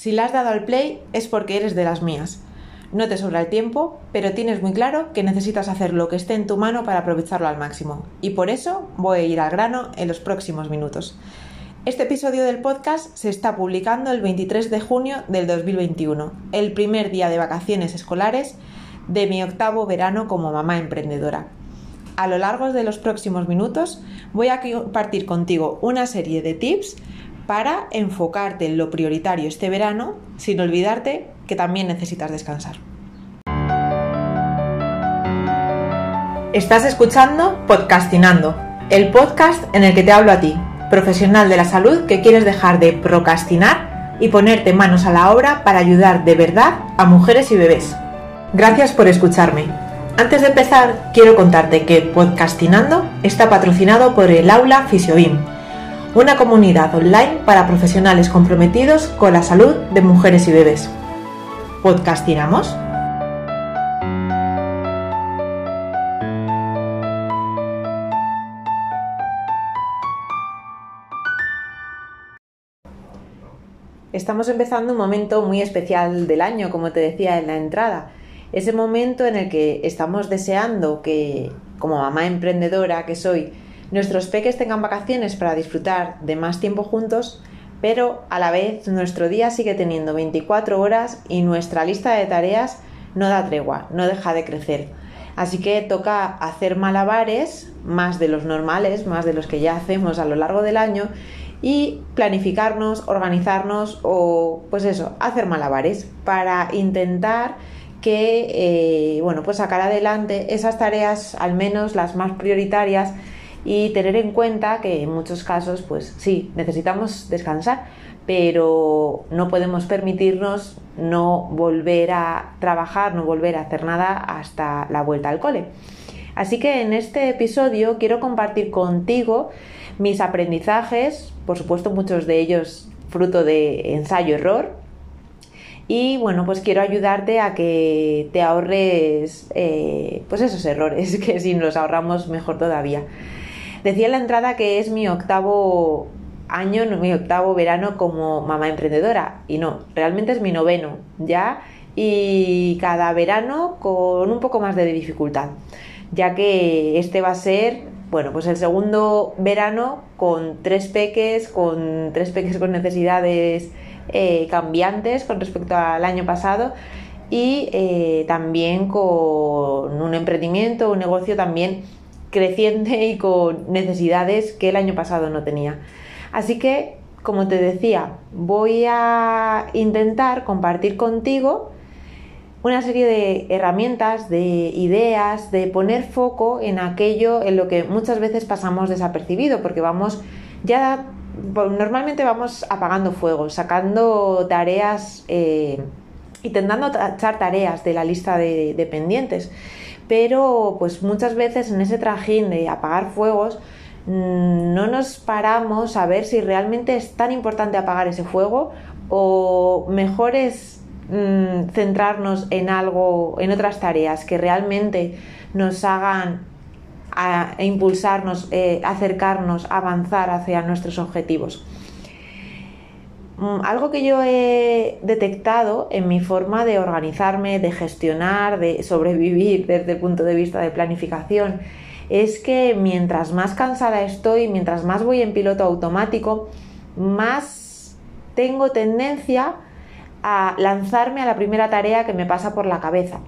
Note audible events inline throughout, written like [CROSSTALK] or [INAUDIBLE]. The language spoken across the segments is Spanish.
Si le has dado al play es porque eres de las mías. No te sobra el tiempo, pero tienes muy claro que necesitas hacer lo que esté en tu mano para aprovecharlo al máximo. Y por eso voy a ir al grano en los próximos minutos. Este episodio del podcast se está publicando el 23 de junio del 2021, el primer día de vacaciones escolares de mi octavo verano como mamá emprendedora. A lo largo de los próximos minutos voy a compartir contigo una serie de tips para enfocarte en lo prioritario este verano sin olvidarte que también necesitas descansar. Estás escuchando Podcastinando, el podcast en el que te hablo a ti, profesional de la salud que quieres dejar de procrastinar y ponerte manos a la obra para ayudar de verdad a mujeres y bebés. Gracias por escucharme. Antes de empezar, quiero contarte que Podcastinando está patrocinado por el Aula Fisiobim una comunidad online para profesionales comprometidos con la salud de mujeres y bebés. ¿Podcastinamos? Estamos empezando un momento muy especial del año, como te decía en la entrada. Ese momento en el que estamos deseando que, como mamá emprendedora que soy, nuestros peques tengan vacaciones para disfrutar de más tiempo juntos, pero a la vez nuestro día sigue teniendo 24 horas y nuestra lista de tareas no da tregua, no deja de crecer. Así que toca hacer malabares, más de los normales, más de los que ya hacemos a lo largo del año, y planificarnos, organizarnos o, pues eso, hacer malabares para intentar que, eh, bueno, pues sacar adelante esas tareas, al menos las más prioritarias, y tener en cuenta que en muchos casos, pues sí, necesitamos descansar, pero no podemos permitirnos no volver a trabajar, no volver a hacer nada hasta la vuelta al cole. Así que en este episodio quiero compartir contigo mis aprendizajes, por supuesto muchos de ellos fruto de ensayo-error, y bueno, pues quiero ayudarte a que te ahorres eh, pues esos errores, [LAUGHS] que si nos ahorramos mejor todavía. Decía en la entrada que es mi octavo año, mi octavo verano como mamá emprendedora. Y no, realmente es mi noveno ya. Y cada verano con un poco más de dificultad. Ya que este va a ser, bueno, pues el segundo verano con tres peques, con tres peques con necesidades eh, cambiantes con respecto al año pasado y eh, también con un emprendimiento, un negocio también creciente y con necesidades que el año pasado no tenía. Así que, como te decía, voy a intentar compartir contigo una serie de herramientas, de ideas, de poner foco en aquello en lo que muchas veces pasamos desapercibido, porque vamos ya normalmente vamos apagando fuego, sacando tareas, eh, intentando echar tareas de la lista de, de pendientes pero pues muchas veces en ese trajín de apagar fuegos mm, no nos paramos a ver si realmente es tan importante apagar ese fuego o mejor es mm, centrarnos en algo, en otras tareas que realmente nos hagan a, impulsarnos, eh, acercarnos, avanzar hacia nuestros objetivos. Mm, algo que yo he detectado en mi forma de organizarme, de gestionar, de sobrevivir desde el punto de vista de planificación, es que mientras más cansada estoy, mientras más voy en piloto automático, más tengo tendencia a lanzarme a la primera tarea que me pasa por la cabeza.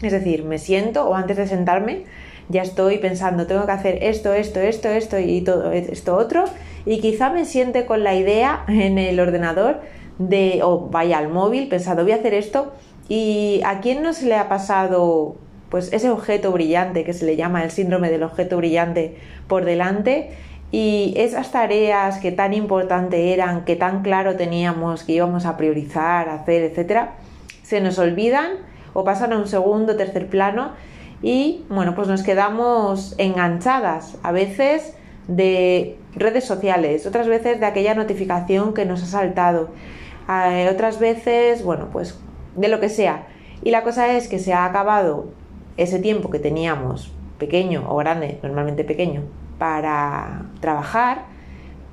Es decir, me siento o antes de sentarme ya estoy pensando, tengo que hacer esto, esto, esto, esto y todo esto otro. Y quizá me siente con la idea en el ordenador de, o vaya al móvil pensando, voy a hacer esto. Y a quién no se le ha pasado pues ese objeto brillante que se le llama el síndrome del objeto brillante por delante y esas tareas que tan importante eran, que tan claro teníamos que íbamos a priorizar, hacer, etcétera, se nos olvidan o pasan a un segundo, tercer plano y bueno, pues nos quedamos enganchadas. A veces de redes sociales, otras veces de aquella notificación que nos ha saltado, eh, otras veces, bueno, pues de lo que sea. Y la cosa es que se ha acabado ese tiempo que teníamos, pequeño o grande, normalmente pequeño, para trabajar,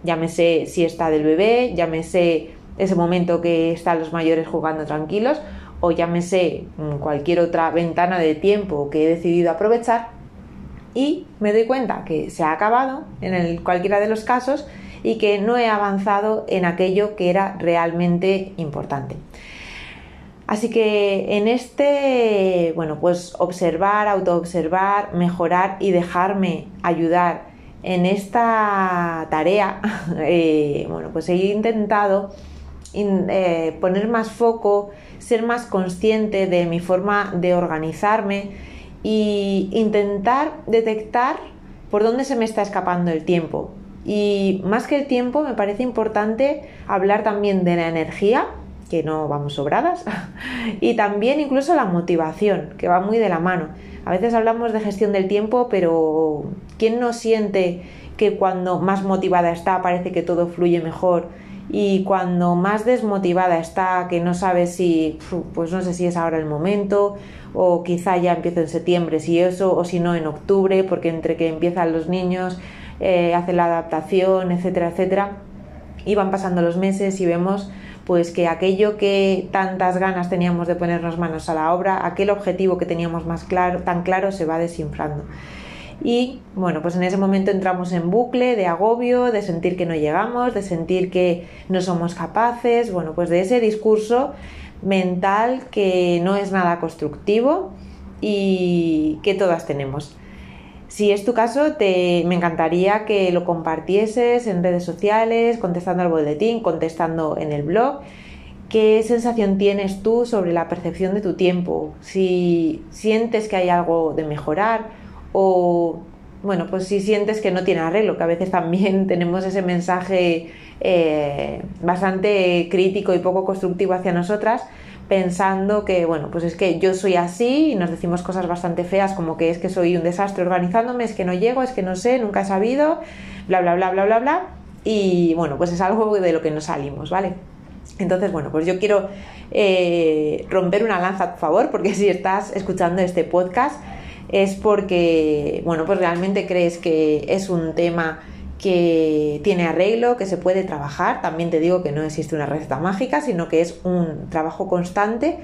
llámese siesta del bebé, llámese ese momento que están los mayores jugando tranquilos, o llámese mm, cualquier otra ventana de tiempo que he decidido aprovechar, y me doy cuenta que se ha acabado en cualquiera de los casos y que no he avanzado en aquello que era realmente importante. Así que en este, bueno, pues observar, autoobservar, mejorar y dejarme ayudar en esta tarea, [LAUGHS] eh, bueno, pues he intentado eh, poner más foco, ser más consciente de mi forma de organizarme e intentar detectar por dónde se me está escapando el tiempo. Y más que el tiempo, me parece importante hablar también de la energía, que no vamos sobradas, [LAUGHS] y también incluso la motivación, que va muy de la mano. A veces hablamos de gestión del tiempo, pero ¿quién no siente que cuando más motivada está parece que todo fluye mejor? Y cuando más desmotivada está, que no sabe si, pues no sé si es ahora el momento, o quizá ya empiezo en septiembre, si eso, o si no en octubre, porque entre que empiezan los niños, eh, hacen la adaptación, etcétera, etcétera, y van pasando los meses y vemos pues que aquello que tantas ganas teníamos de ponernos manos a la obra, aquel objetivo que teníamos más claro, tan claro, se va desinflando. Y bueno, pues en ese momento entramos en bucle de agobio, de sentir que no llegamos, de sentir que no somos capaces, bueno, pues de ese discurso mental que no es nada constructivo y que todas tenemos. Si es tu caso, te, me encantaría que lo compartieses en redes sociales, contestando al boletín, contestando en el blog. ¿Qué sensación tienes tú sobre la percepción de tu tiempo? Si sientes que hay algo de mejorar o, bueno, pues si sientes que no tiene arreglo, que a veces también [LAUGHS] tenemos ese mensaje eh, bastante crítico y poco constructivo hacia nosotras, pensando que, bueno, pues es que yo soy así y nos decimos cosas bastante feas como que es que soy un desastre organizándome, es que no llego, es que no sé, nunca he sabido, bla, bla, bla, bla, bla, bla. Y bueno, pues es algo de lo que no salimos, ¿vale? Entonces, bueno, pues yo quiero eh, romper una lanza tu favor, porque [LAUGHS] si estás escuchando este podcast es porque, bueno, pues realmente crees que es un tema que tiene arreglo, que se puede trabajar. También te digo que no existe una receta mágica, sino que es un trabajo constante.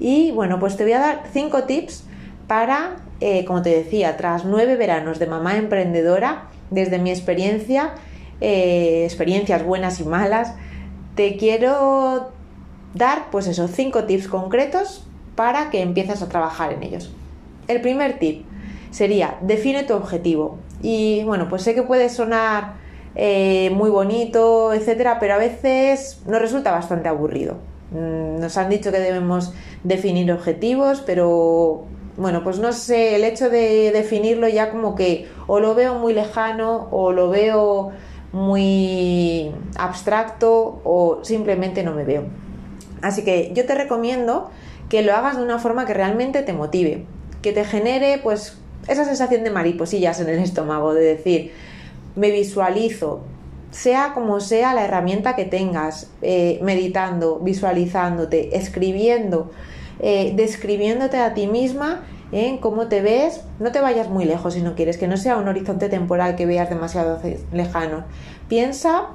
Y bueno, pues te voy a dar cinco tips para, eh, como te decía, tras nueve veranos de mamá emprendedora, desde mi experiencia, eh, experiencias buenas y malas, te quiero dar, pues esos cinco tips concretos para que empieces a trabajar en ellos. El primer tip sería, define tu objetivo. Y bueno, pues sé que puede sonar eh, muy bonito, etcétera, pero a veces nos resulta bastante aburrido. Mm, nos han dicho que debemos definir objetivos, pero bueno, pues no sé, el hecho de definirlo ya como que o lo veo muy lejano o lo veo muy abstracto o simplemente no me veo. Así que yo te recomiendo que lo hagas de una forma que realmente te motive, que te genere pues esa sensación de mariposillas en el estómago, de decir, me visualizo, sea como sea la herramienta que tengas, eh, meditando, visualizándote, escribiendo, eh, describiéndote a ti misma en cómo te ves, no te vayas muy lejos si no quieres, que no sea un horizonte temporal que veas demasiado lejano. Piensa,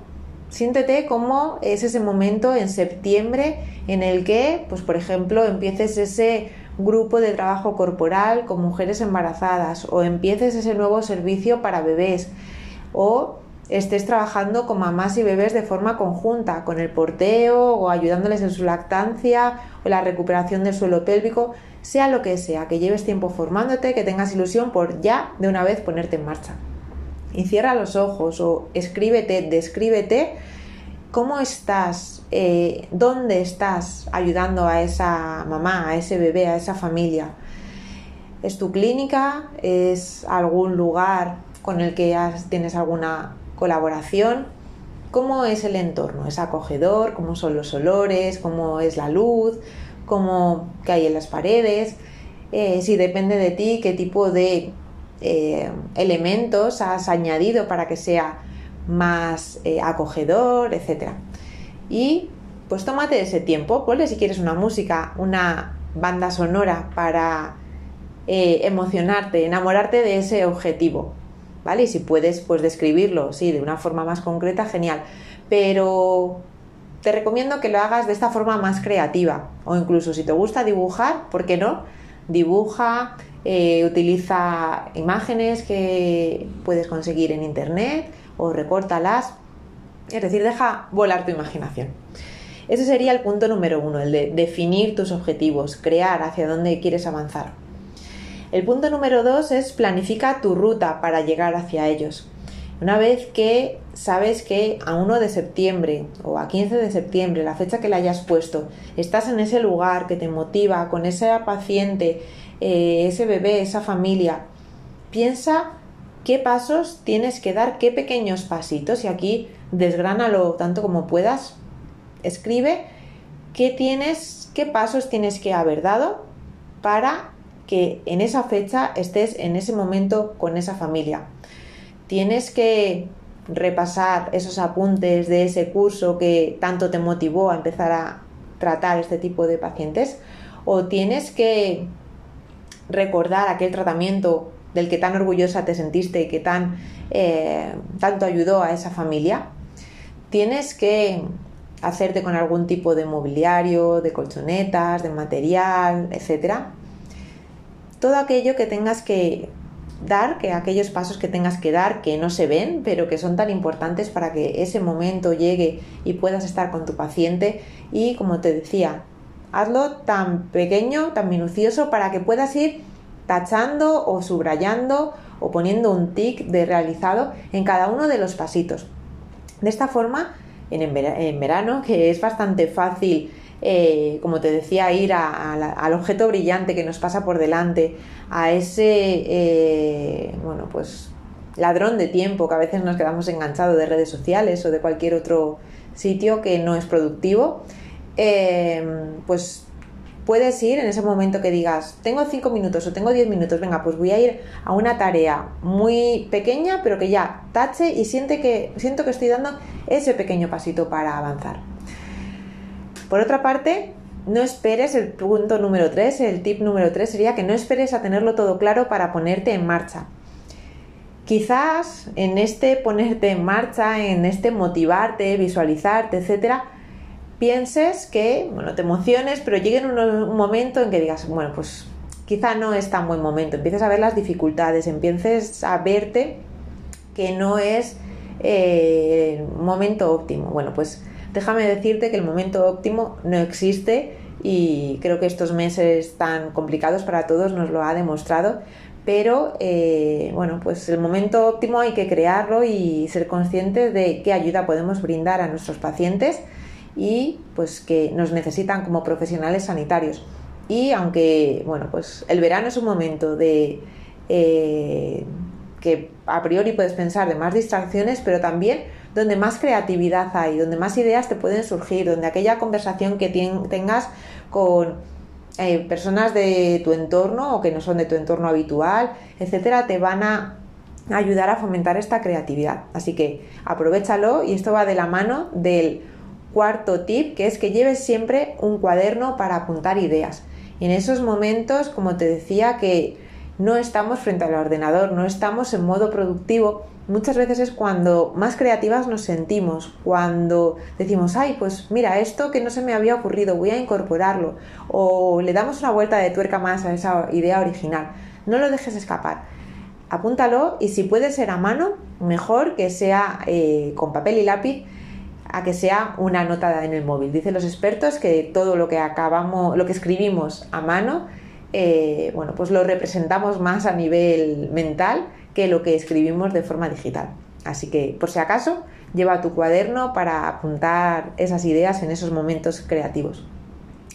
siéntete como es ese momento en septiembre en el que, pues por ejemplo, empieces ese grupo de trabajo corporal con mujeres embarazadas o empieces ese nuevo servicio para bebés o estés trabajando con mamás y bebés de forma conjunta, con el porteo o ayudándoles en su lactancia o la recuperación del suelo pélvico, sea lo que sea, que lleves tiempo formándote, que tengas ilusión por ya de una vez ponerte en marcha. Y cierra los ojos o escríbete, descríbete cómo estás, eh, dónde estás ayudando a esa mamá, a ese bebé, a esa familia. ¿Es tu clínica? ¿Es algún lugar con el que tienes alguna colaboración? ¿Cómo es el entorno? ¿Es acogedor? ¿Cómo son los olores? ¿Cómo es la luz? ¿Cómo que hay en las paredes? Eh, si depende de ti, qué tipo de eh, elementos has añadido para que sea más acogedor, etc. Y pues tómate ese tiempo, ponle si quieres una música, una banda sonora para eh, emocionarte, enamorarte de ese objetivo, ¿vale? Y si puedes, pues describirlo, sí, de una forma más concreta, genial. Pero te recomiendo que lo hagas de esta forma más creativa o incluso si te gusta dibujar, ¿por qué no? Dibuja, eh, utiliza imágenes que puedes conseguir en internet o recórtalas. Es decir, deja volar tu imaginación. Ese sería el punto número uno, el de definir tus objetivos, crear hacia dónde quieres avanzar. El punto número dos es planifica tu ruta para llegar hacia ellos. Una vez que sabes que a 1 de septiembre o a 15 de septiembre, la fecha que le hayas puesto, estás en ese lugar que te motiva, con ese paciente, eh, ese bebé, esa familia, piensa qué pasos tienes que dar, qué pequeños pasitos, y aquí desgránalo tanto como puedas. Escribe qué tienes, qué pasos tienes que haber dado para que en esa fecha estés en ese momento con esa familia tienes que repasar esos apuntes de ese curso que tanto te motivó a empezar a tratar este tipo de pacientes o tienes que recordar aquel tratamiento del que tan orgullosa te sentiste y que tan eh, tanto ayudó a esa familia tienes que hacerte con algún tipo de mobiliario, de colchonetas, de material, etcétera. Todo aquello que tengas que dar, que aquellos pasos que tengas que dar, que no se ven, pero que son tan importantes para que ese momento llegue y puedas estar con tu paciente. Y como te decía, hazlo tan pequeño, tan minucioso, para que puedas ir tachando o subrayando o poniendo un tic de realizado en cada uno de los pasitos. De esta forma, en, verano, que es bastante fácil eh, como te decía, ir al objeto brillante que nos pasa por delante, a ese, eh, bueno, pues ladrón de tiempo que a veces nos quedamos enganchados de redes sociales o de cualquier otro sitio que no es productivo, eh, pues puedes ir en ese momento que digas, tengo 5 minutos o tengo 10 minutos, venga, pues voy a ir a una tarea muy pequeña, pero que ya tache y siente que, siento que estoy dando ese pequeño pasito para avanzar. Por otra parte, no esperes, el punto número 3, el tip número 3 sería que no esperes a tenerlo todo claro para ponerte en marcha. Quizás en este ponerte en marcha, en este motivarte, visualizarte, etcétera, pienses que, bueno, te emociones, pero llegue un, un momento en que digas, bueno, pues quizá no es tan buen momento, empieces a ver las dificultades, empieces a verte que no es eh, un momento óptimo. Bueno, pues déjame decirte que el momento óptimo no existe y creo que estos meses tan complicados para todos nos lo ha demostrado. Pero eh, bueno, pues el momento óptimo hay que crearlo y ser conscientes de qué ayuda podemos brindar a nuestros pacientes y pues que nos necesitan como profesionales sanitarios. Y aunque, bueno, pues el verano es un momento de eh, que a priori puedes pensar de más distracciones, pero también donde más creatividad hay, donde más ideas te pueden surgir, donde aquella conversación que tengas con eh, personas de tu entorno o que no son de tu entorno habitual, etcétera, te van a ayudar a fomentar esta creatividad. Así que aprovechalo y esto va de la mano del cuarto tip, que es que lleves siempre un cuaderno para apuntar ideas. En esos momentos, como te decía, que no estamos frente al ordenador, no estamos en modo productivo, muchas veces es cuando más creativas nos sentimos, cuando decimos, ay, pues mira, esto que no se me había ocurrido, voy a incorporarlo, o le damos una vuelta de tuerca más a esa idea original. No lo dejes escapar. Apúntalo y si puede ser a mano, mejor que sea eh, con papel y lápiz a que sea una nota en el móvil. Dicen los expertos que todo lo que acabamos, lo que escribimos a mano, eh, bueno, pues lo representamos más a nivel mental que lo que escribimos de forma digital. Así que, por si acaso, lleva tu cuaderno para apuntar esas ideas en esos momentos creativos.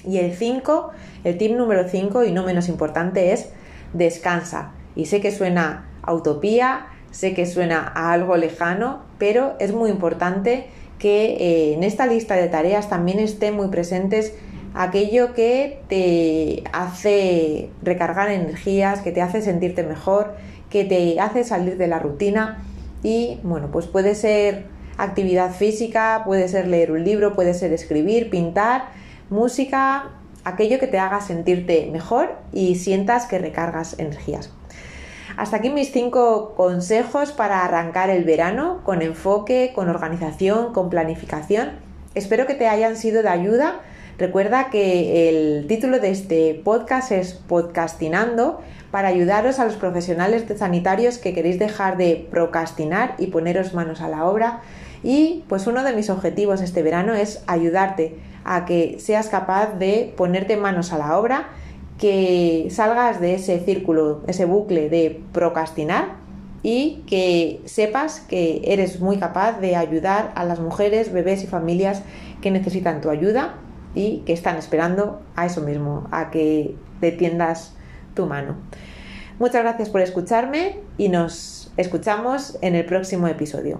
Y el 5, el tip número 5 y no menos importante es descansa. Y sé que suena a utopía, sé que suena a algo lejano, pero es muy importante que eh, en esta lista de tareas también estén muy presentes aquello que te hace recargar energías, que te hace sentirte mejor, que te hace salir de la rutina y bueno, pues puede ser actividad física, puede ser leer un libro, puede ser escribir, pintar, música, aquello que te haga sentirte mejor y sientas que recargas energías. Hasta aquí mis cinco consejos para arrancar el verano con enfoque, con organización, con planificación Espero que te hayan sido de ayuda. Recuerda que el título de este podcast es Podcastinando para ayudaros a los profesionales sanitarios que queréis dejar de procrastinar y poneros manos a la obra. Y pues uno de mis objetivos este verano es ayudarte a que seas capaz de ponerte manos a la obra, que salgas de ese círculo, ese bucle de procrastinar y que sepas que eres muy capaz de ayudar a las mujeres, bebés y familias que necesitan tu ayuda y que están esperando a eso mismo, a que te tiendas tu mano. Muchas gracias por escucharme y nos escuchamos en el próximo episodio.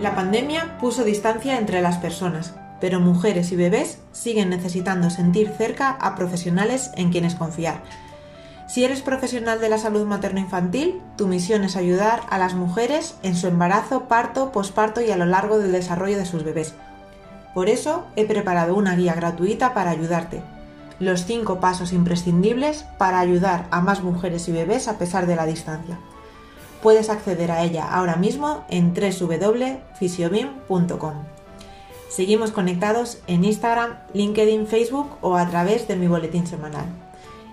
La pandemia puso distancia entre las personas, pero mujeres y bebés siguen necesitando sentir cerca a profesionales en quienes confiar. Si eres profesional de la salud materno-infantil, tu misión es ayudar a las mujeres en su embarazo, parto, posparto y a lo largo del desarrollo de sus bebés. Por eso he preparado una guía gratuita para ayudarte. Los 5 pasos imprescindibles para ayudar a más mujeres y bebés a pesar de la distancia. Puedes acceder a ella ahora mismo en www.fisiobim.com. Seguimos conectados en Instagram, LinkedIn, Facebook o a través de mi boletín semanal.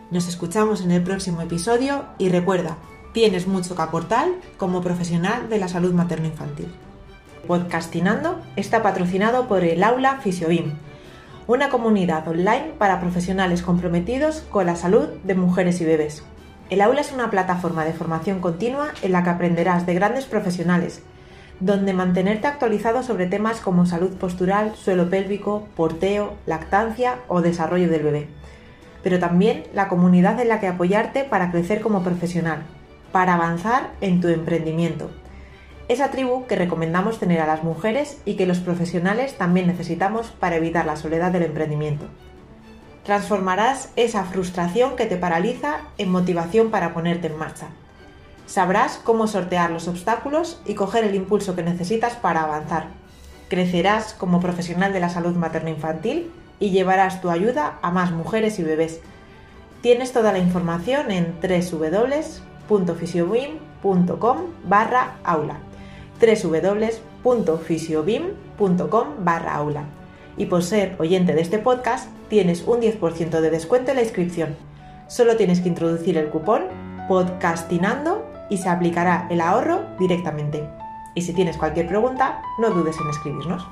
Nos escuchamos en el próximo episodio y recuerda, tienes mucho que aportar como profesional de la salud materno-infantil. Podcastinando está patrocinado por el Aula Fisiobim, una comunidad online para profesionales comprometidos con la salud de mujeres y bebés. El aula es una plataforma de formación continua en la que aprenderás de grandes profesionales, donde mantenerte actualizado sobre temas como salud postural, suelo pélvico, porteo, lactancia o desarrollo del bebé. Pero también la comunidad en la que apoyarte para crecer como profesional, para avanzar en tu emprendimiento. Esa tribu que recomendamos tener a las mujeres y que los profesionales también necesitamos para evitar la soledad del emprendimiento. Transformarás esa frustración que te paraliza en motivación para ponerte en marcha. Sabrás cómo sortear los obstáculos y coger el impulso que necesitas para avanzar. Crecerás como profesional de la salud materno-infantil y llevarás tu ayuda a más mujeres y bebés. Tienes toda la información en www.fisiobim.com barra aula www.fisiobim.com barra aula y por ser oyente de este podcast tienes un 10% de descuento en la inscripción. Solo tienes que introducir el cupón podcastinando y se aplicará el ahorro directamente. Y si tienes cualquier pregunta, no dudes en escribirnos.